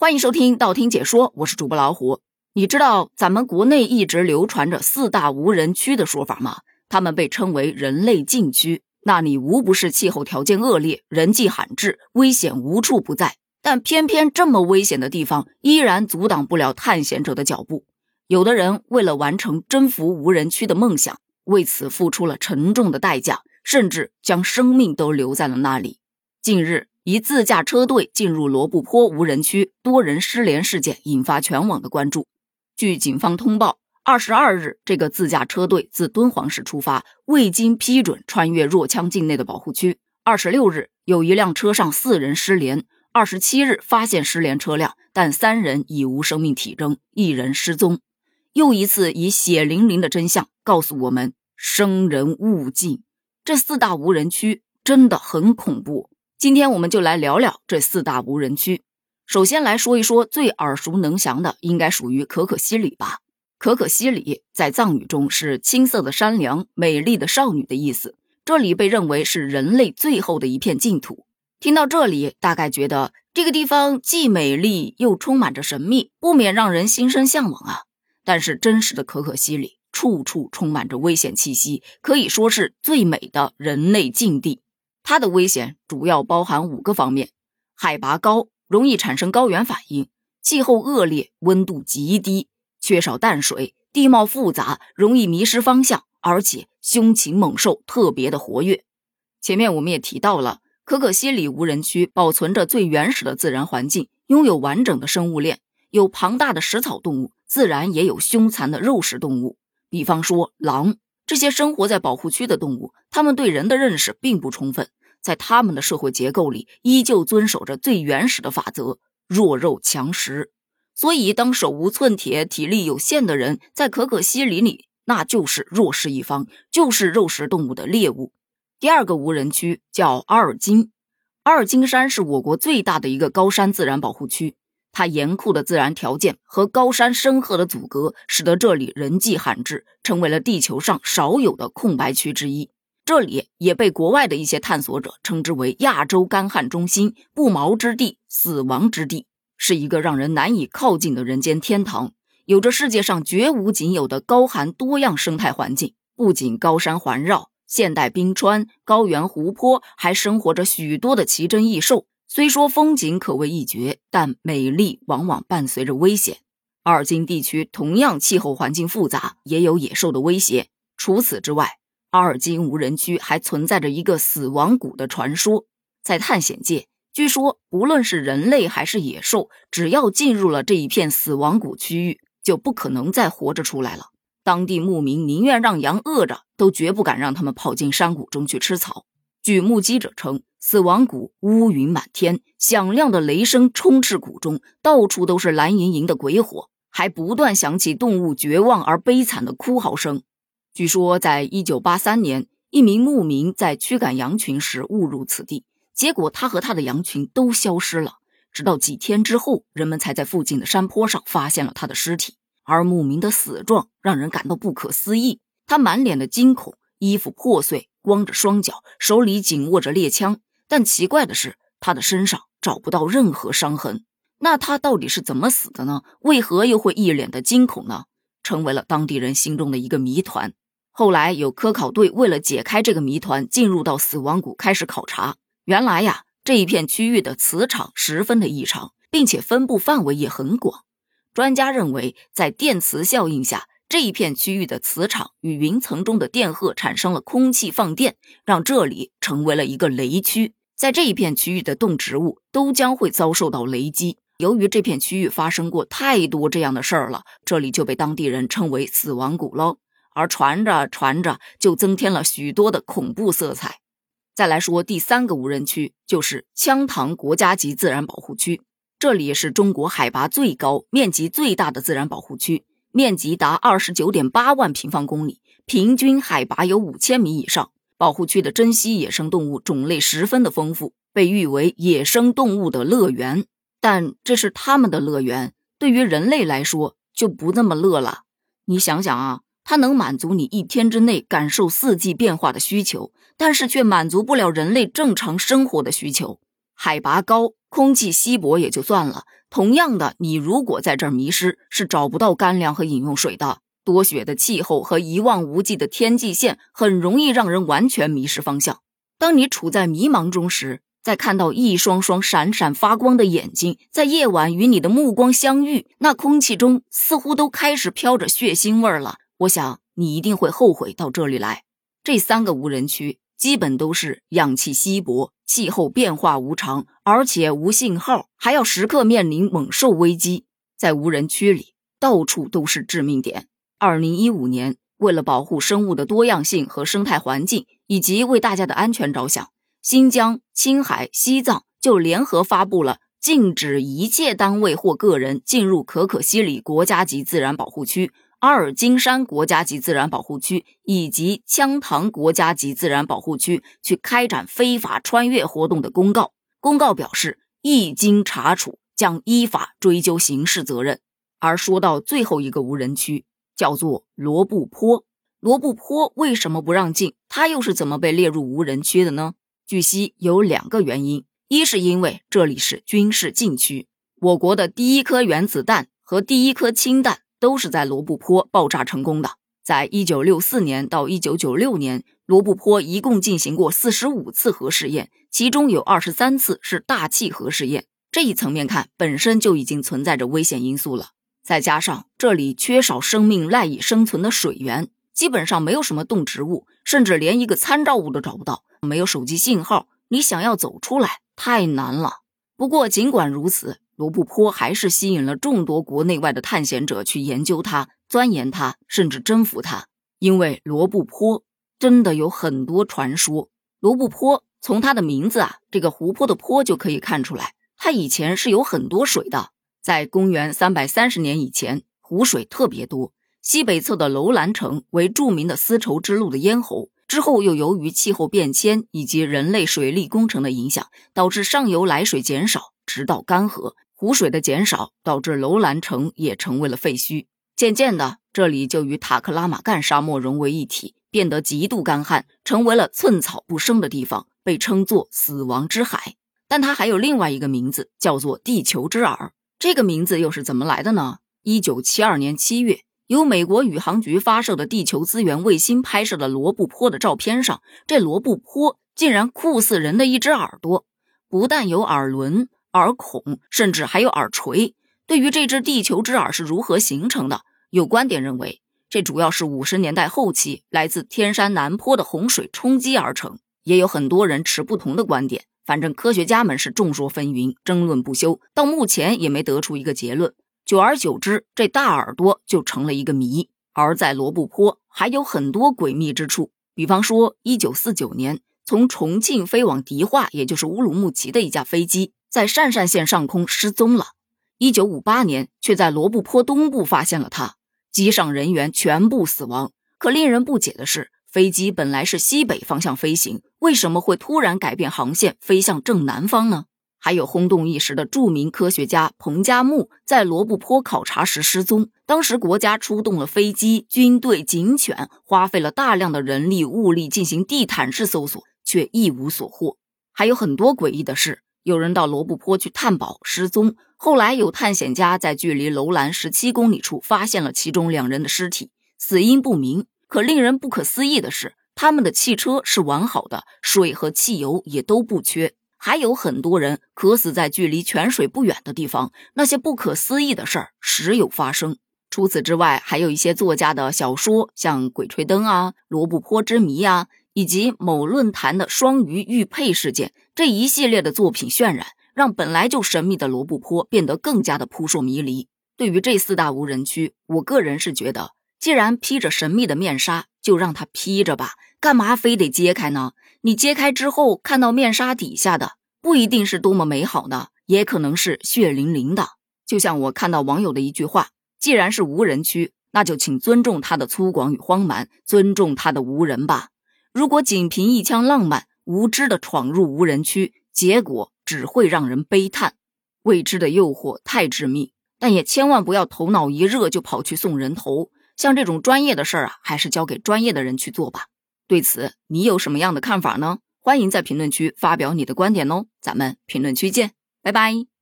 欢迎收听道听解说，我是主播老虎。你知道咱们国内一直流传着四大无人区的说法吗？他们被称为人类禁区，那里无不是气候条件恶劣、人迹罕至、危险无处不在。但偏偏这么危险的地方，依然阻挡不了探险者的脚步。有的人为了完成征服无人区的梦想，为此付出了沉重的代价，甚至将生命都留在了那里。近日。一自驾车队进入罗布泊无人区，多人失联事件引发全网的关注。据警方通报，二十二日，这个自驾车队自敦煌市出发，未经批准穿越若羌境内的保护区。二十六日，有一辆车上四人失联。二十七日，发现失联车辆，但三人已无生命体征，一人失踪。又一次以血淋淋的真相告诉我们：生人勿近。这四大无人区真的很恐怖。今天我们就来聊聊这四大无人区。首先来说一说最耳熟能详的，应该属于可可西里吧。可可西里在藏语中是青色的山梁、美丽的少女的意思。这里被认为是人类最后的一片净土。听到这里，大概觉得这个地方既美丽又充满着神秘，不免让人心生向往啊。但是真实的可可西里处处充满着危险气息，可以说是最美的人类禁地。它的危险主要包含五个方面：海拔高，容易产生高原反应；气候恶劣，温度极低；缺少淡水；地貌复杂，容易迷失方向；而且凶禽猛兽特别的活跃。前面我们也提到了，可可西里无人区保存着最原始的自然环境，拥有完整的生物链，有庞大的食草动物，自然也有凶残的肉食动物，比方说狼。这些生活在保护区的动物，它们对人的认识并不充分，在他们的社会结构里，依旧遵守着最原始的法则：弱肉强食。所以，当手无寸铁、体力有限的人在可可西里里，那就是弱势一方，就是肉食动物的猎物。第二个无人区叫阿尔金，阿尔金山是我国最大的一个高山自然保护区。它严酷的自然条件和高山深壑的阻隔，使得这里人迹罕至，成为了地球上少有的空白区之一。这里也被国外的一些探索者称之为“亚洲干旱中心”、“不毛之地”、“死亡之地”，是一个让人难以靠近的人间天堂，有着世界上绝无仅有的高寒多样生态环境。不仅高山环绕、现代冰川、高原湖泊，还生活着许多的奇珍异兽。虽说风景可谓一绝，但美丽往往伴随着危险。阿尔金地区同样气候环境复杂，也有野兽的威胁。除此之外，阿尔金无人区还存在着一个死亡谷的传说。在探险界，据说不论是人类还是野兽，只要进入了这一片死亡谷区域，就不可能再活着出来了。当地牧民宁愿让羊饿着，都绝不敢让他们跑进山谷中去吃草。据目击者称。死亡谷乌云满天，响亮的雷声充斥谷中，到处都是蓝莹莹的鬼火，还不断响起动物绝望而悲惨的哭嚎声。据说，在一九八三年，一名牧民在驱赶羊群时误入此地，结果他和他的羊群都消失了。直到几天之后，人们才在附近的山坡上发现了他的尸体。而牧民的死状让人感到不可思议，他满脸的惊恐，衣服破碎，光着双脚，手里紧握着猎枪。但奇怪的是，他的身上找不到任何伤痕。那他到底是怎么死的呢？为何又会一脸的惊恐呢？成为了当地人心中的一个谜团。后来有科考队为了解开这个谜团，进入到死亡谷开始考察。原来呀，这一片区域的磁场十分的异常，并且分布范围也很广。专家认为，在电磁效应下，这一片区域的磁场与云层中的电荷产生了空气放电，让这里成为了一个雷区。在这一片区域的动植物都将会遭受到雷击。由于这片区域发生过太多这样的事儿了，这里就被当地人称为“死亡谷”喽。而传着传着，就增添了许多的恐怖色彩。再来说第三个无人区，就是羌塘国家级自然保护区。这里是中国海拔最高、面积最大的自然保护区，面积达二十九点八万平方公里，平均海拔有五千米以上。保护区的珍稀野生动物种类十分的丰富，被誉为野生动物的乐园。但这是他们的乐园，对于人类来说就不那么乐了。你想想啊，它能满足你一天之内感受四季变化的需求，但是却满足不了人类正常生活的需求。海拔高，空气稀薄也就算了，同样的，你如果在这儿迷失，是找不到干粮和饮用水的。多雪的气候和一望无际的天际线，很容易让人完全迷失方向。当你处在迷茫中时，在看到一双双闪闪发光的眼睛在夜晚与你的目光相遇，那空气中似乎都开始飘着血腥味了。我想你一定会后悔到这里来。这三个无人区基本都是氧气稀薄。气候变化无常，而且无信号，还要时刻面临猛兽危机。在无人区里，到处都是致命点。二零一五年，为了保护生物的多样性和生态环境，以及为大家的安全着想，新疆、青海、西藏就联合发布了禁止一切单位或个人进入可可西里国家级自然保护区。阿尔金山国家级自然保护区以及羌塘国家级自然保护区去开展非法穿越活动的公告。公告表示，一经查处，将依法追究刑事责任。而说到最后一个无人区，叫做罗布泊。罗布泊为什么不让进？它又是怎么被列入无人区的呢？据悉有两个原因：一是因为这里是军事禁区，我国的第一颗原子弹和第一颗氢弹。都是在罗布泊爆炸成功的。在一九六四年到一九九六年，罗布泊一共进行过四十五次核试验，其中有二十三次是大气核试验。这一层面看，本身就已经存在着危险因素了。再加上这里缺少生命赖以生存的水源，基本上没有什么动植物，甚至连一个参照物都找不到。没有手机信号，你想要走出来太难了。不过尽管如此。罗布泊还是吸引了众多国内外的探险者去研究它、钻研它，甚至征服它。因为罗布泊真的有很多传说。罗布泊从它的名字啊，这个湖泊的泊就可以看出来，它以前是有很多水的。在公元三百三十年以前，湖水特别多。西北侧的楼兰城为著名的丝绸之路的咽喉，之后又由于气候变迁以及人类水利工程的影响，导致上游来水减少，直到干涸。湖水的减少导致楼兰城也成为了废墟。渐渐的，这里就与塔克拉玛干沙漠融为一体，变得极度干旱，成为了寸草不生的地方，被称作“死亡之海”。但它还有另外一个名字，叫做“地球之耳”。这个名字又是怎么来的呢？一九七二年七月，由美国宇航局发射的地球资源卫星拍摄的罗布泊的照片上，这罗布泊竟然酷似人的一只耳朵，不但有耳轮。耳孔甚至还有耳垂。对于这只地球之耳是如何形成的，有观点认为，这主要是五十年代后期来自天山南坡的洪水冲击而成。也有很多人持不同的观点，反正科学家们是众说纷纭，争论不休，到目前也没得出一个结论。久而久之，这大耳朵就成了一个谜。而在罗布泊还有很多诡秘之处，比方说，一九四九年从重庆飞往迪化，也就是乌鲁木齐的一架飞机。在鄯善县上空失踪了，一九五八年却在罗布泊东部发现了它，机上人员全部死亡。可令人不解的是，飞机本来是西北方向飞行，为什么会突然改变航线飞向正南方呢？还有轰动一时的著名科学家彭加木在罗布泊考察时失踪，当时国家出动了飞机、军队、警犬，花费了大量的人力物力进行地毯式搜索，却一无所获。还有很多诡异的事。有人到罗布泊去探宝失踪，后来有探险家在距离楼兰十七公里处发现了其中两人的尸体，死因不明。可令人不可思议的是，他们的汽车是完好的，水和汽油也都不缺。还有很多人渴死在距离泉水不远的地方，那些不可思议的事儿时有发生。除此之外，还有一些作家的小说，像《鬼吹灯》啊，《罗布泊之谜》啊。以及某论坛的双鱼玉佩事件这一系列的作品渲染，让本来就神秘的罗布泊变得更加的扑朔迷离。对于这四大无人区，我个人是觉得，既然披着神秘的面纱，就让它披着吧，干嘛非得揭开呢？你揭开之后，看到面纱底下的不一定是多么美好的，也可能是血淋淋的。就像我看到网友的一句话：既然是无人区，那就请尊重它的粗犷与荒蛮，尊重它的无人吧。如果仅凭一腔浪漫，无知的闯入无人区，结果只会让人悲叹。未知的诱惑太致命，但也千万不要头脑一热就跑去送人头。像这种专业的事儿啊，还是交给专业的人去做吧。对此，你有什么样的看法呢？欢迎在评论区发表你的观点哦。咱们评论区见，拜拜。